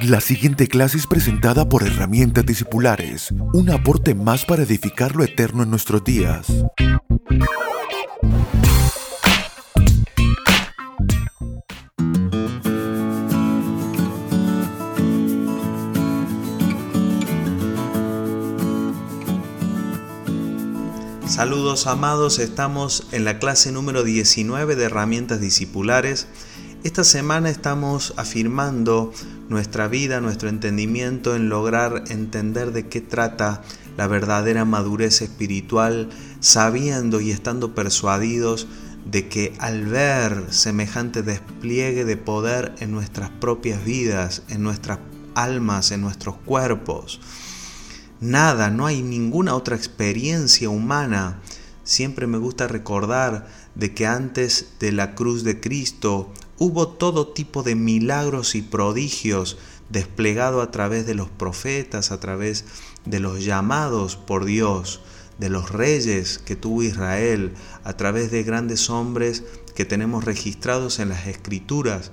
La siguiente clase es presentada por Herramientas Discipulares, un aporte más para edificar lo eterno en nuestros días. Saludos amados, estamos en la clase número 19 de herramientas discipulares. Esta semana estamos afirmando nuestra vida, nuestro entendimiento en lograr entender de qué trata la verdadera madurez espiritual, sabiendo y estando persuadidos de que al ver semejante despliegue de poder en nuestras propias vidas, en nuestras almas, en nuestros cuerpos, nada, no hay ninguna otra experiencia humana. Siempre me gusta recordar de que antes de la cruz de Cristo hubo todo tipo de milagros y prodigios desplegado a través de los profetas, a través de los llamados por Dios, de los reyes que tuvo Israel, a través de grandes hombres que tenemos registrados en las escrituras.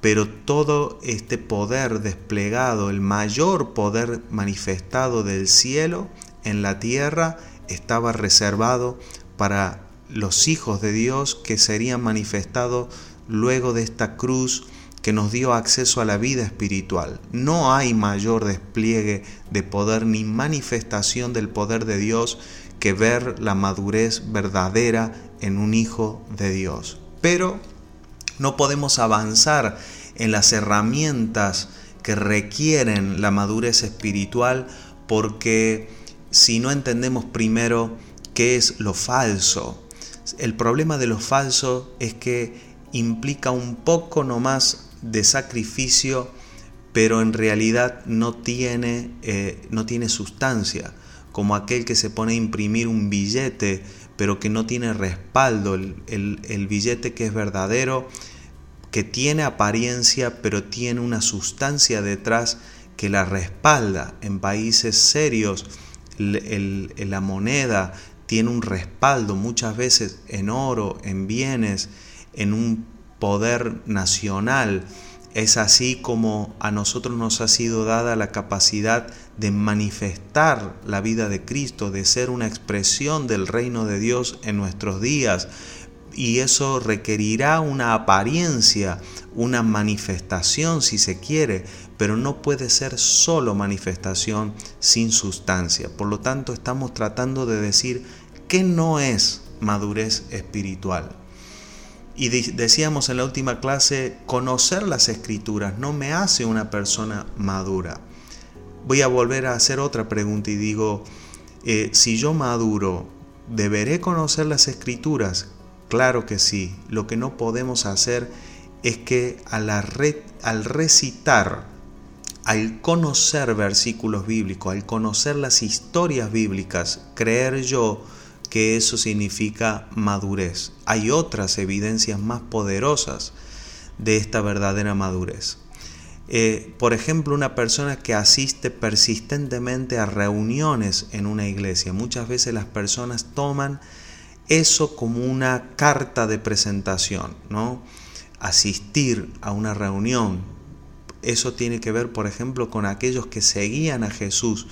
Pero todo este poder desplegado, el mayor poder manifestado del cielo en la tierra, estaba reservado para los hijos de Dios que serían manifestados luego de esta cruz que nos dio acceso a la vida espiritual. No hay mayor despliegue de poder ni manifestación del poder de Dios que ver la madurez verdadera en un hijo de Dios. Pero no podemos avanzar en las herramientas que requieren la madurez espiritual porque si no entendemos primero qué es lo falso, el problema de lo falso es que implica un poco nomás de sacrificio, pero en realidad no tiene, eh, no tiene sustancia, como aquel que se pone a imprimir un billete, pero que no tiene respaldo, el, el billete que es verdadero que tiene apariencia pero tiene una sustancia detrás que la respalda. En países serios la moneda tiene un respaldo muchas veces en oro, en bienes, en un poder nacional. Es así como a nosotros nos ha sido dada la capacidad de manifestar la vida de Cristo, de ser una expresión del reino de Dios en nuestros días y eso requerirá una apariencia, una manifestación si se quiere, pero no puede ser solo manifestación sin sustancia. Por lo tanto, estamos tratando de decir que no es madurez espiritual. Y decíamos en la última clase, conocer las escrituras no me hace una persona madura. Voy a volver a hacer otra pregunta y digo, eh, si yo maduro, ¿deberé conocer las escrituras? Claro que sí, lo que no podemos hacer es que al, al recitar, al conocer versículos bíblicos, al conocer las historias bíblicas, creer yo que eso significa madurez. Hay otras evidencias más poderosas de esta verdadera madurez. Eh, por ejemplo, una persona que asiste persistentemente a reuniones en una iglesia. Muchas veces las personas toman eso como una carta de presentación, ¿no? Asistir a una reunión, eso tiene que ver, por ejemplo, con aquellos que seguían a Jesús,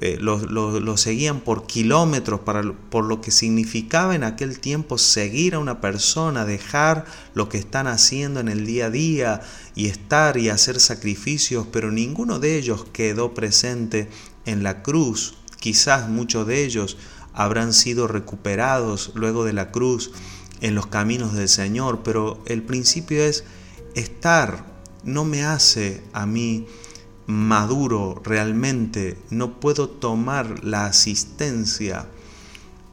eh, lo, seguían por kilómetros para, por lo que significaba en aquel tiempo seguir a una persona, dejar lo que están haciendo en el día a día y estar y hacer sacrificios, pero ninguno de ellos quedó presente en la cruz, quizás muchos de ellos habrán sido recuperados luego de la cruz en los caminos del Señor, pero el principio es estar, no me hace a mí maduro realmente, no puedo tomar la asistencia.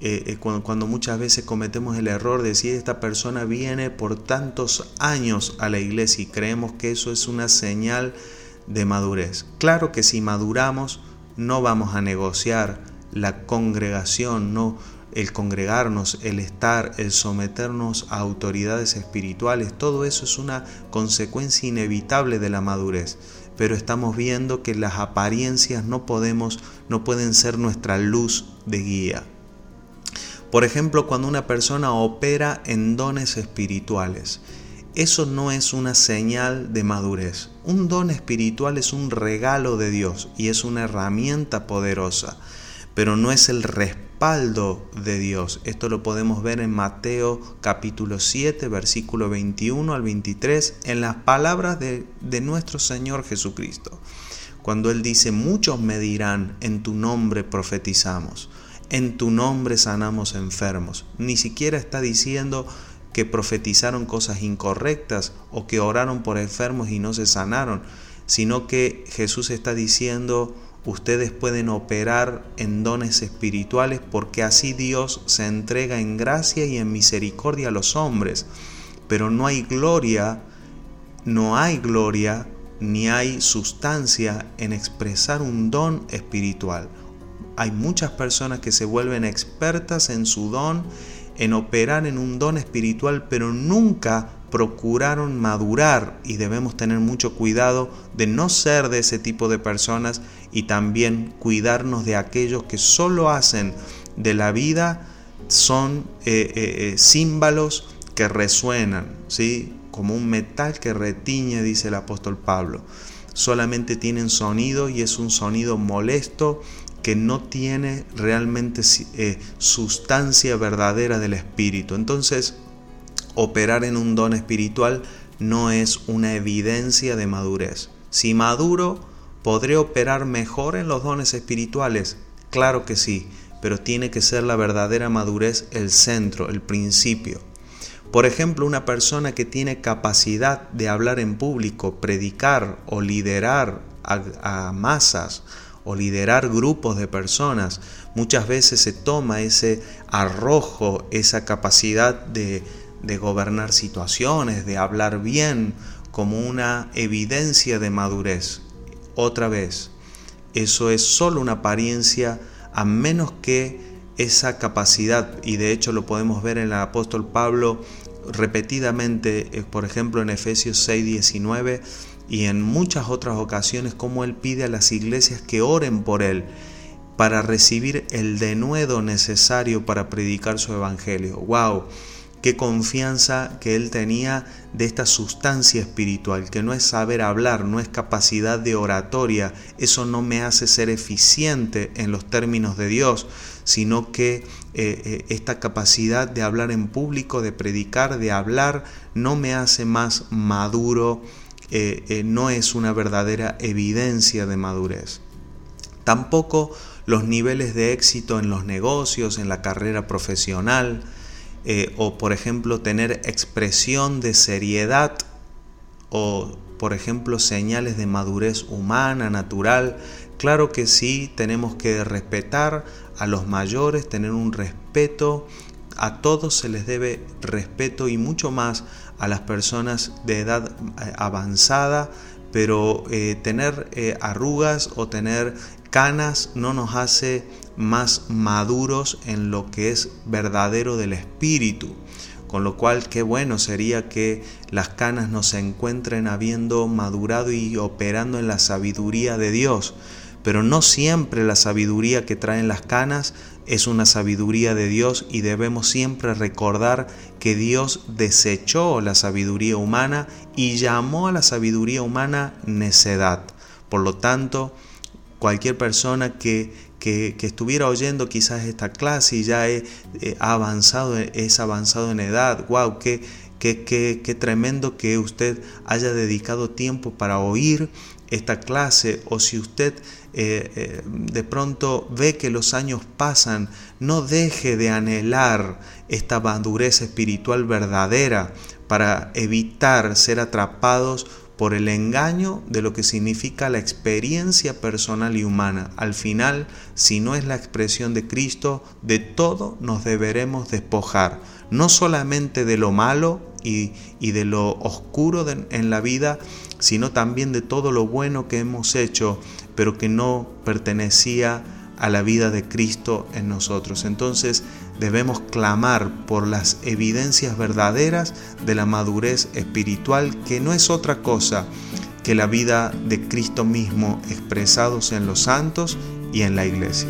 Eh, eh, cuando, cuando, muchas veces cometemos el error de decir esta persona viene por tantos años a la iglesia y creemos que eso es una señal de madurez. Claro que si maduramos no vamos a negociar la congregación, no el congregarnos, el estar, el someternos a autoridades espirituales, todo eso es una consecuencia inevitable de la madurez. Pero estamos viendo que las apariencias no podemos, no pueden ser nuestra luz de guía. Por ejemplo, cuando una persona opera en dones espirituales, eso no es una señal de madurez. Un don espiritual es un regalo de Dios y es una herramienta poderosa, pero no es el de Dios. Esto lo podemos ver en Mateo capítulo 7, versículo 21 al 23, en las palabras de, de nuestro Señor Jesucristo. Cuando Él dice, muchos me dirán, en tu nombre profetizamos, en tu nombre sanamos enfermos. Ni siquiera está diciendo, que profetizaron cosas incorrectas o que oraron por enfermos y no se sanaron, sino que Jesús está diciendo, ustedes pueden operar en dones espirituales porque así Dios se entrega en gracia y en misericordia a los hombres. Pero no hay gloria, no hay gloria ni hay sustancia en expresar un don espiritual. Hay muchas personas que se vuelven expertas en su don en operar en un don espiritual, pero nunca procuraron madurar y debemos tener mucho cuidado de no ser de ese tipo de personas y también cuidarnos de aquellos que solo hacen de la vida son eh, eh, eh, símbolos que resuenan, ¿sí? como un metal que retiñe, dice el apóstol Pablo. Solamente tienen sonido y es un sonido molesto que no tiene realmente eh, sustancia verdadera del espíritu. Entonces, operar en un don espiritual no es una evidencia de madurez. Si maduro, ¿podré operar mejor en los dones espirituales? Claro que sí, pero tiene que ser la verdadera madurez el centro, el principio. Por ejemplo, una persona que tiene capacidad de hablar en público, predicar o liderar a, masas, o liderar grupos de personas. Muchas veces se toma ese arrojo, esa capacidad de, de gobernar situaciones, de hablar bien, como una evidencia de madurez. Otra vez, eso es solo una apariencia a menos que esa capacidad, y de hecho lo podemos ver en el apóstol Pablo repetidamente, eh, por ejemplo en Efesios 6, 19, y en muchas otras ocasiones como Él pide a las iglesias que oren por Él para recibir el denuedo necesario para predicar su evangelio. ¡Wow! Qué confianza que Él tenía de esta sustancia espiritual, que no es saber hablar, no es capacidad de oratoria, eso no me hace ser eficiente en los términos de Dios, sino que eh, eh, esta capacidad de hablar en público, de predicar, de hablar, no me hace más maduro eh, no es una verdadera evidencia de madurez. Tampoco los niveles de éxito en los negocios, en la carrera profesional, eh, o por ejemplo tener expresión de seriedad o por ejemplo señales de madurez humana, natural. Claro que sí, tenemos que respetar a los mayores, tener un respeto, a todos se les debe respeto y mucho más a las personas de edad eh, avanzada, pero eh, tener eh, arrugas o tener canas no nos hace más maduros en lo que es verdadero del espíritu. Con lo cual, qué bueno sería que las canas nos encuentren habiendo madurado y operando en la sabiduría de Dios. Pero no siempre la sabiduría que traen las canas es una sabiduría de Dios y debemos siempre recordar que Dios desechó la sabiduría humana y llamó a la sabiduría humana necedad. Por lo tanto, cualquier persona que, que, estuviera oyendo quizás esta clase y ya ha avanzado, es avanzado en edad, wow, qué, qué, qué, qué tremendo que usted haya dedicado tiempo para oír esta clase o si usted eh, eh, de pronto ve que los años pasan, no deje de anhelar esta madurez espiritual verdadera para evitar ser atrapados por el engaño de lo que significa la experiencia personal y humana. Al final, si no es la expresión de Cristo, de todo nos deberemos despojar, no solamente de lo malo y, de lo oscuro en la vida, sino también de todo lo bueno que hemos hecho pero que no pertenecía a la vida de Cristo en nosotros. Entonces debemos clamar por las evidencias verdaderas de la madurez espiritual, que no es otra cosa que la vida de Cristo mismo expresados en los santos y en la iglesia.